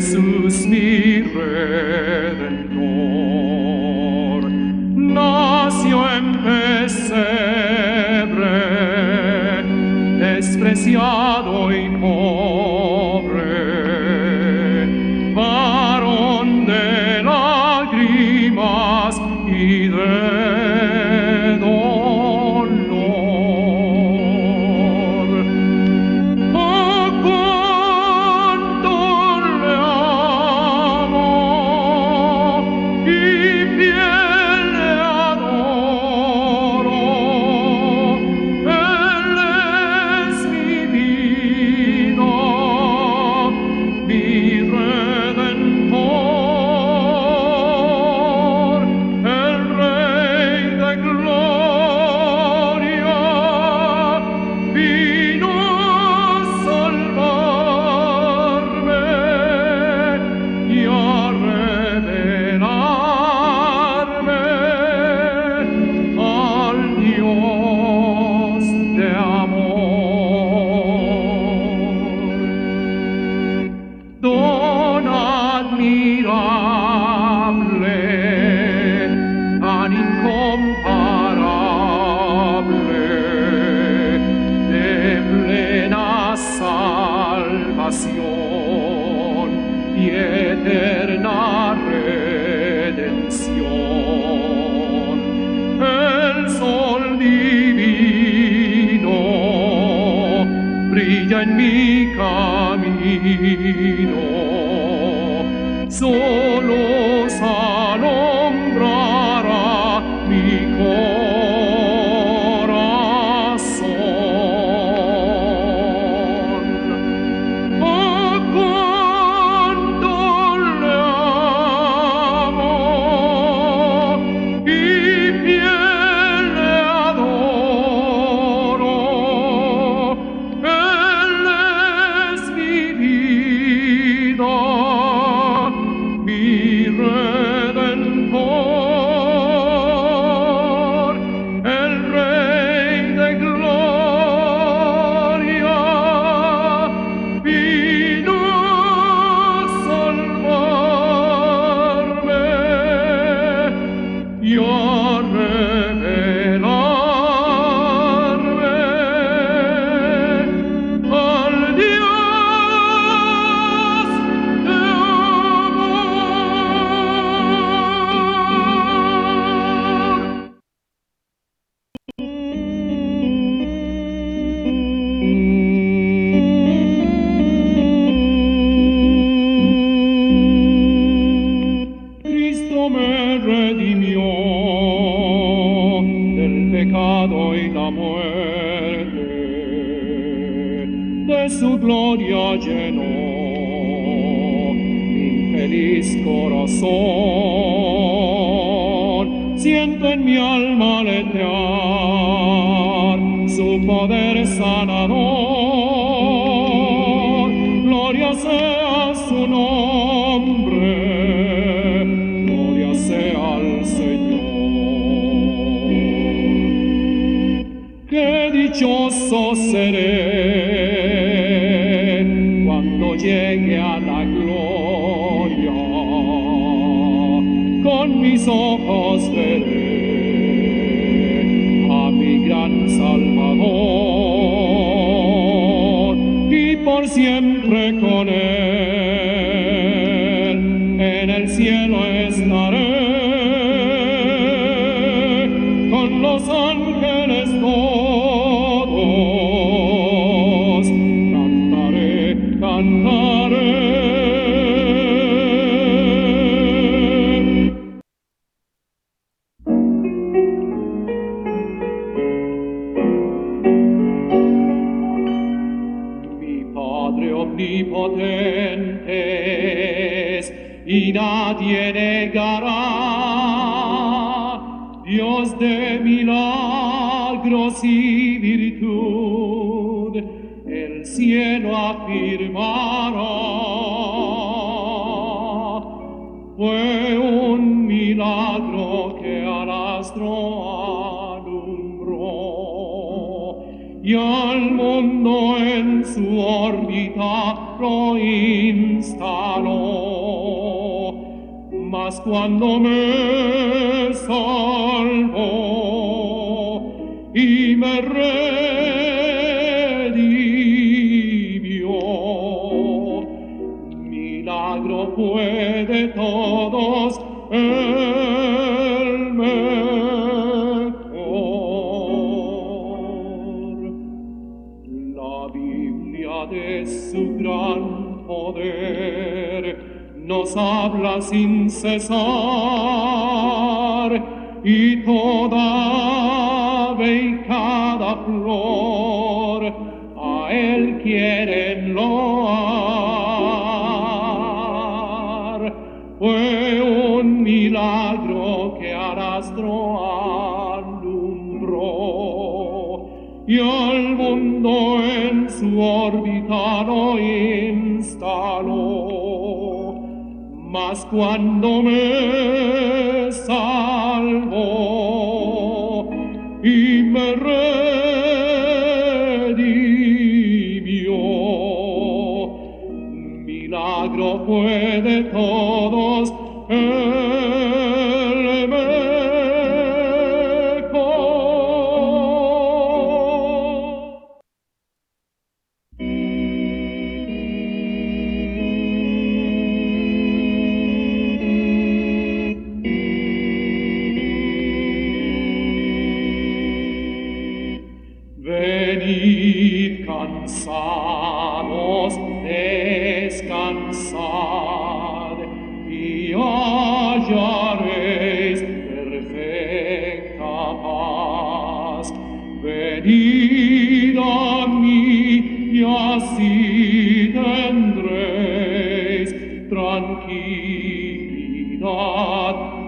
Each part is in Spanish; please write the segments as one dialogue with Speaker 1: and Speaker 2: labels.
Speaker 1: Jesus, ni rede. sea su nombre, gloria sea al Señor. Qué dichoso seré. el cielo afirmará. Fue un milagro que arrastró alumbró y al mundo en su órbita lo instaló. Mas cuando me salvó, nos habla sin cesar y toda ave y cada flor a él quieren loar. Fue un milagro que al astro alumbró y al mundo en su órbita lo instaló. Mas cuando me salvó y me redimió, milagro fue de todos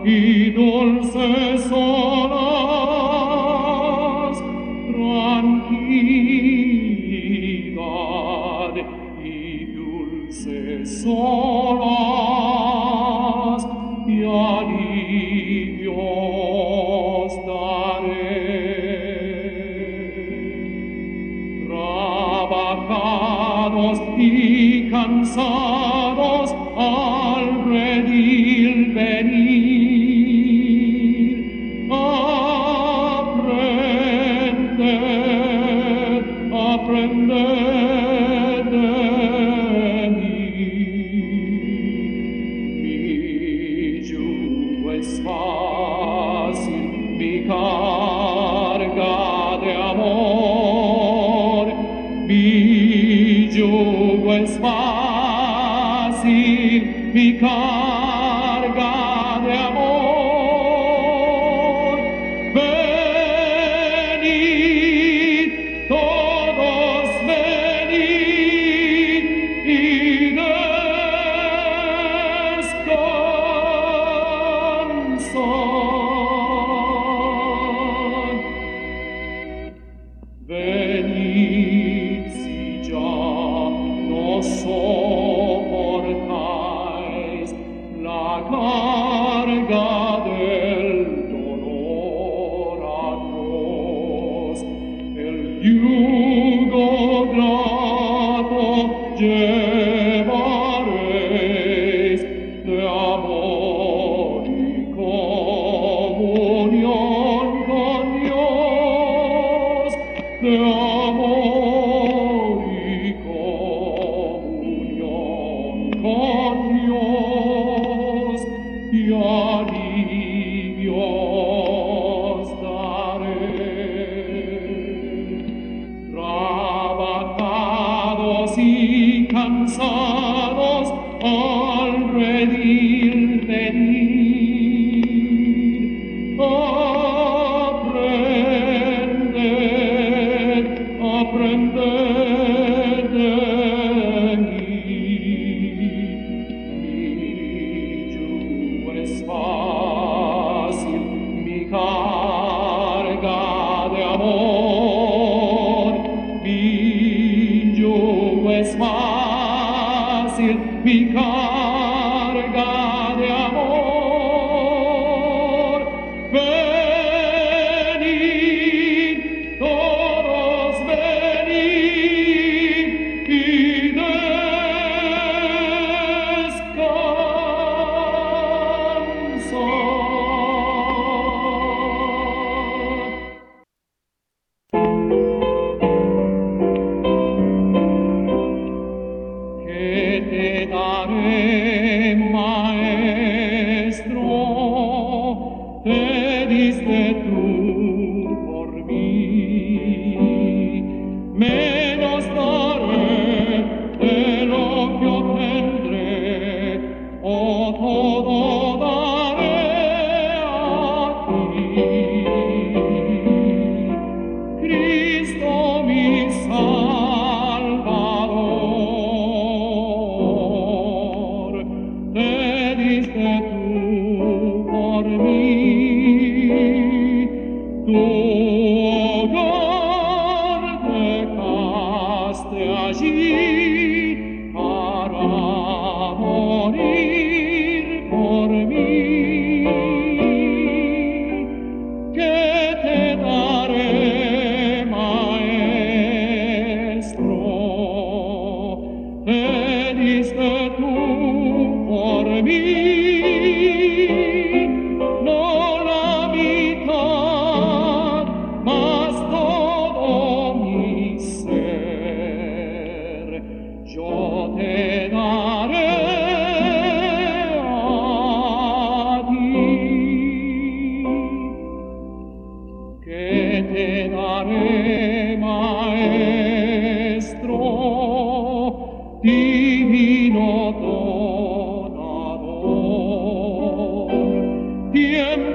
Speaker 1: in olse sol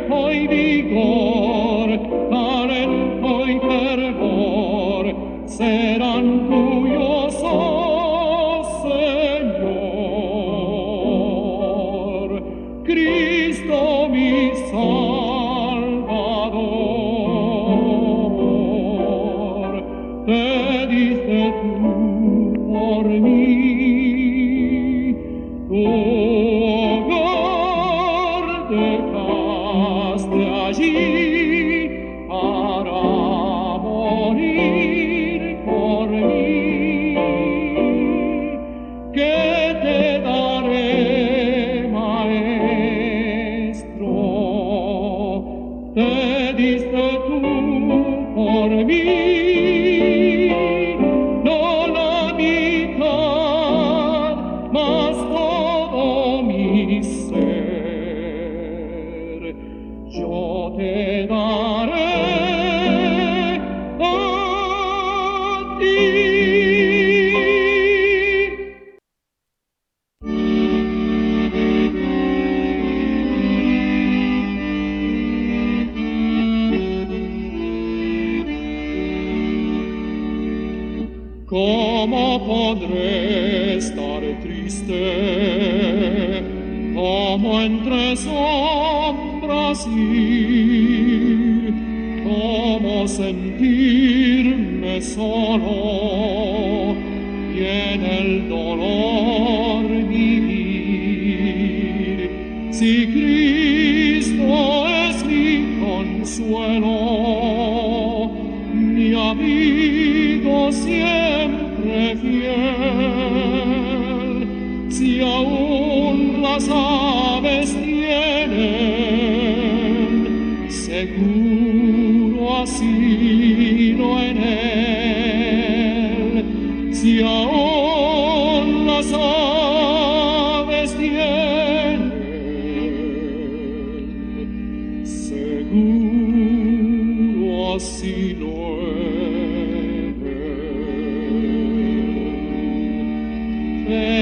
Speaker 1: hoy digo no podré estar triste como entre sombras ir, como sentirme solo.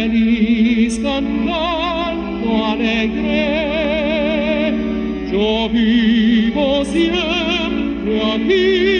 Speaker 1: feliz cantando alegre, yo vivo siempre aquí.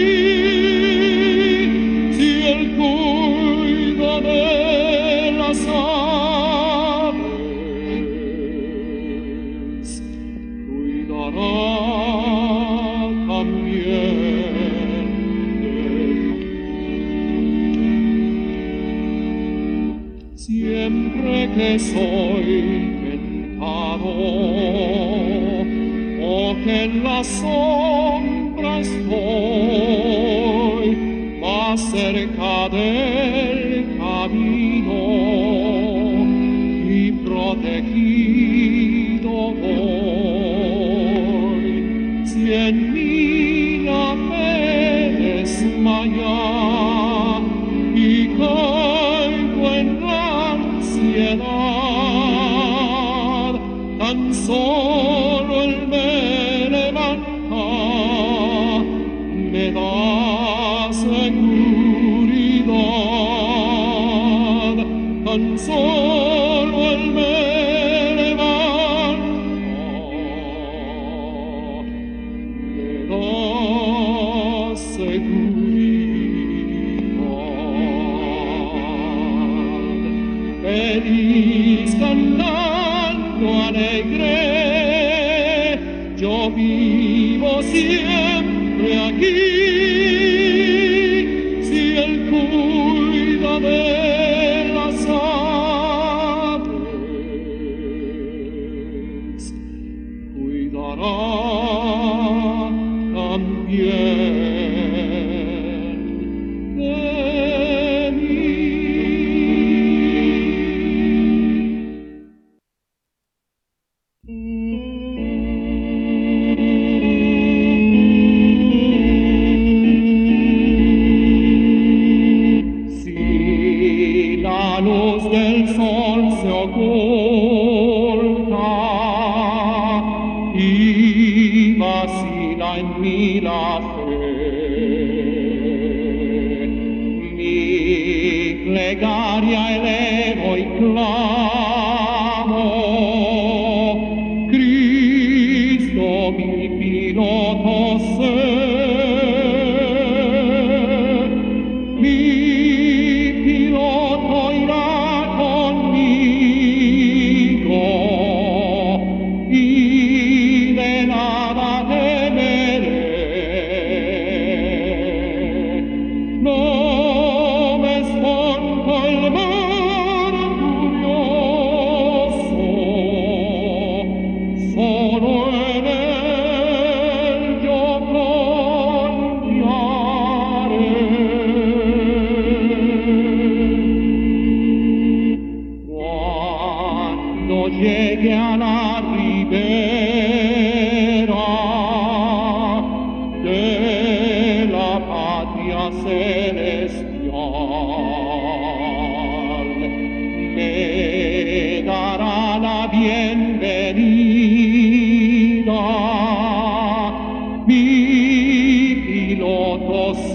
Speaker 1: seguridad. Tan solo mila in mila sen. Mi
Speaker 2: plegaria elevoi clar,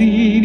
Speaker 2: see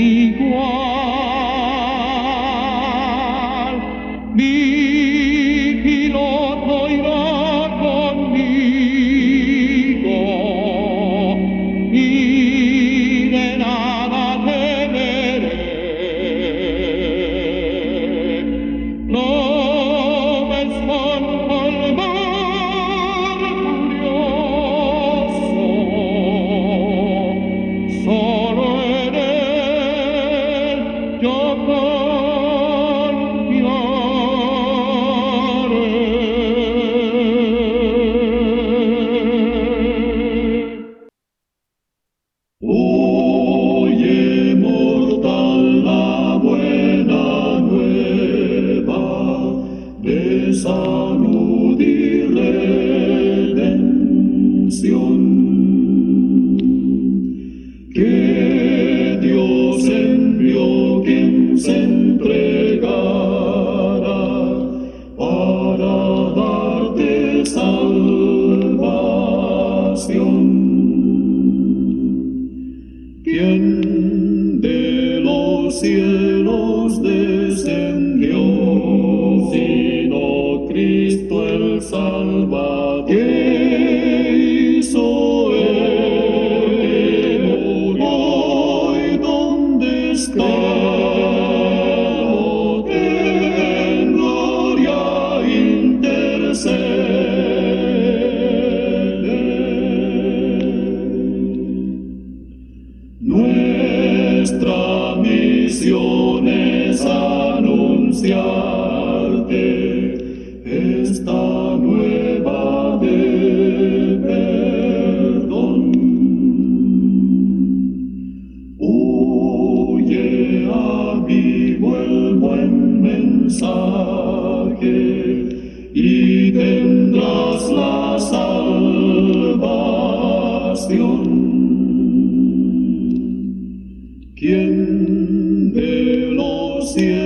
Speaker 2: cielos.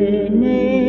Speaker 2: me.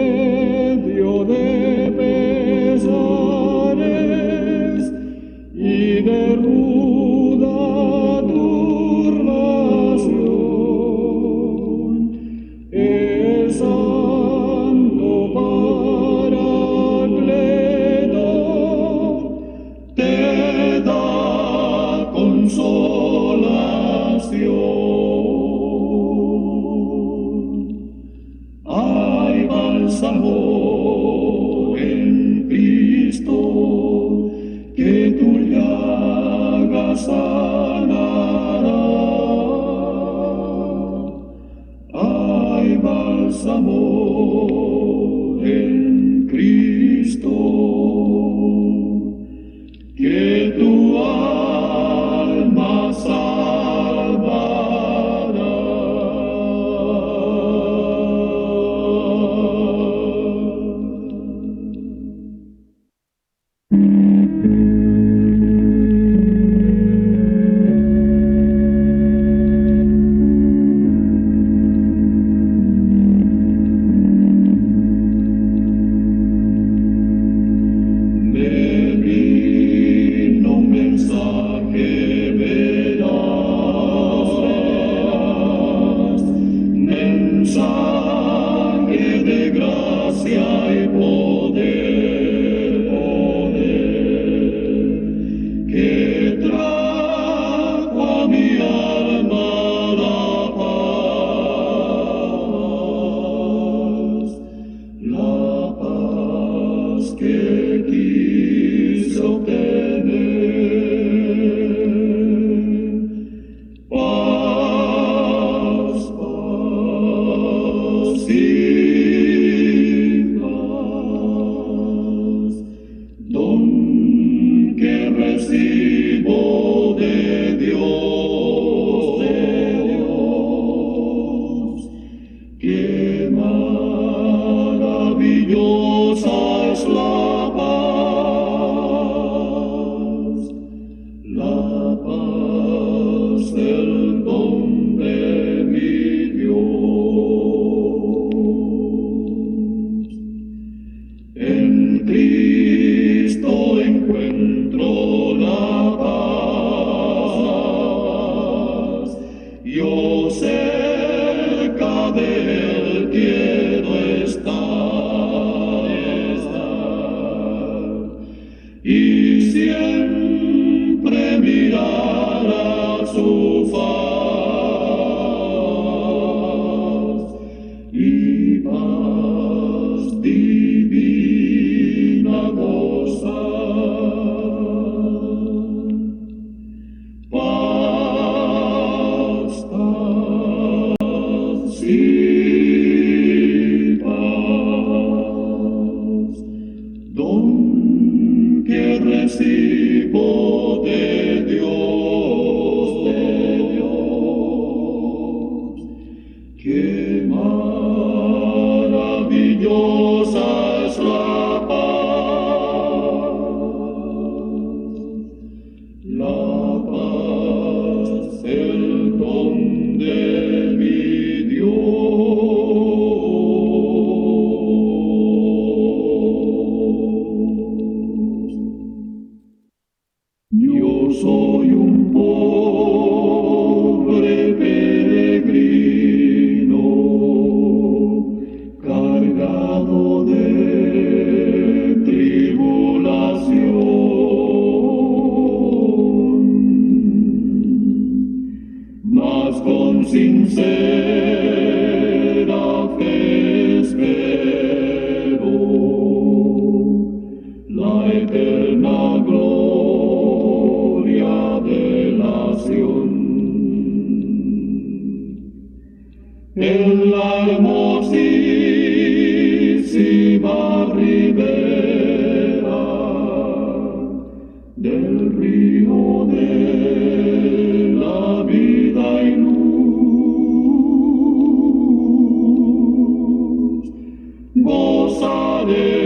Speaker 2: morning.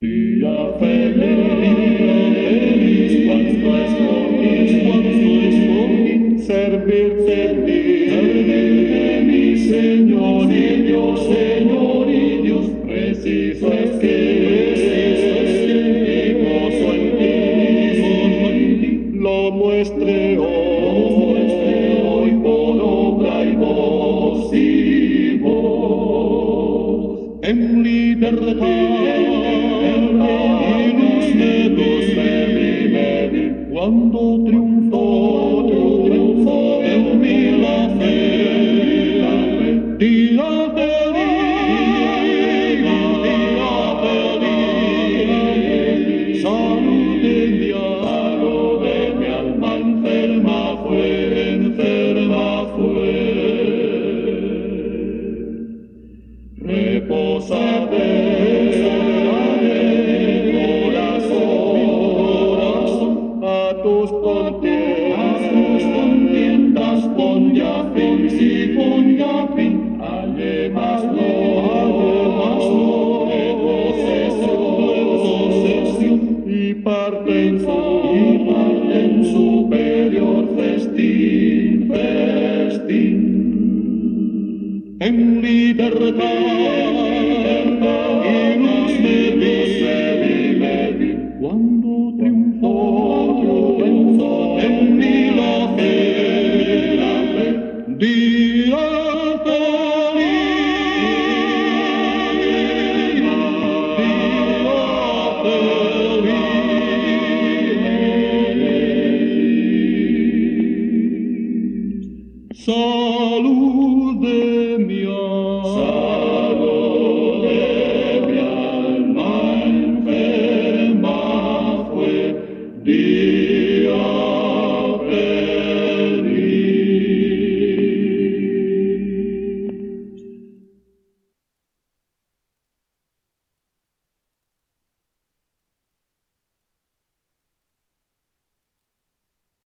Speaker 2: Día feliz,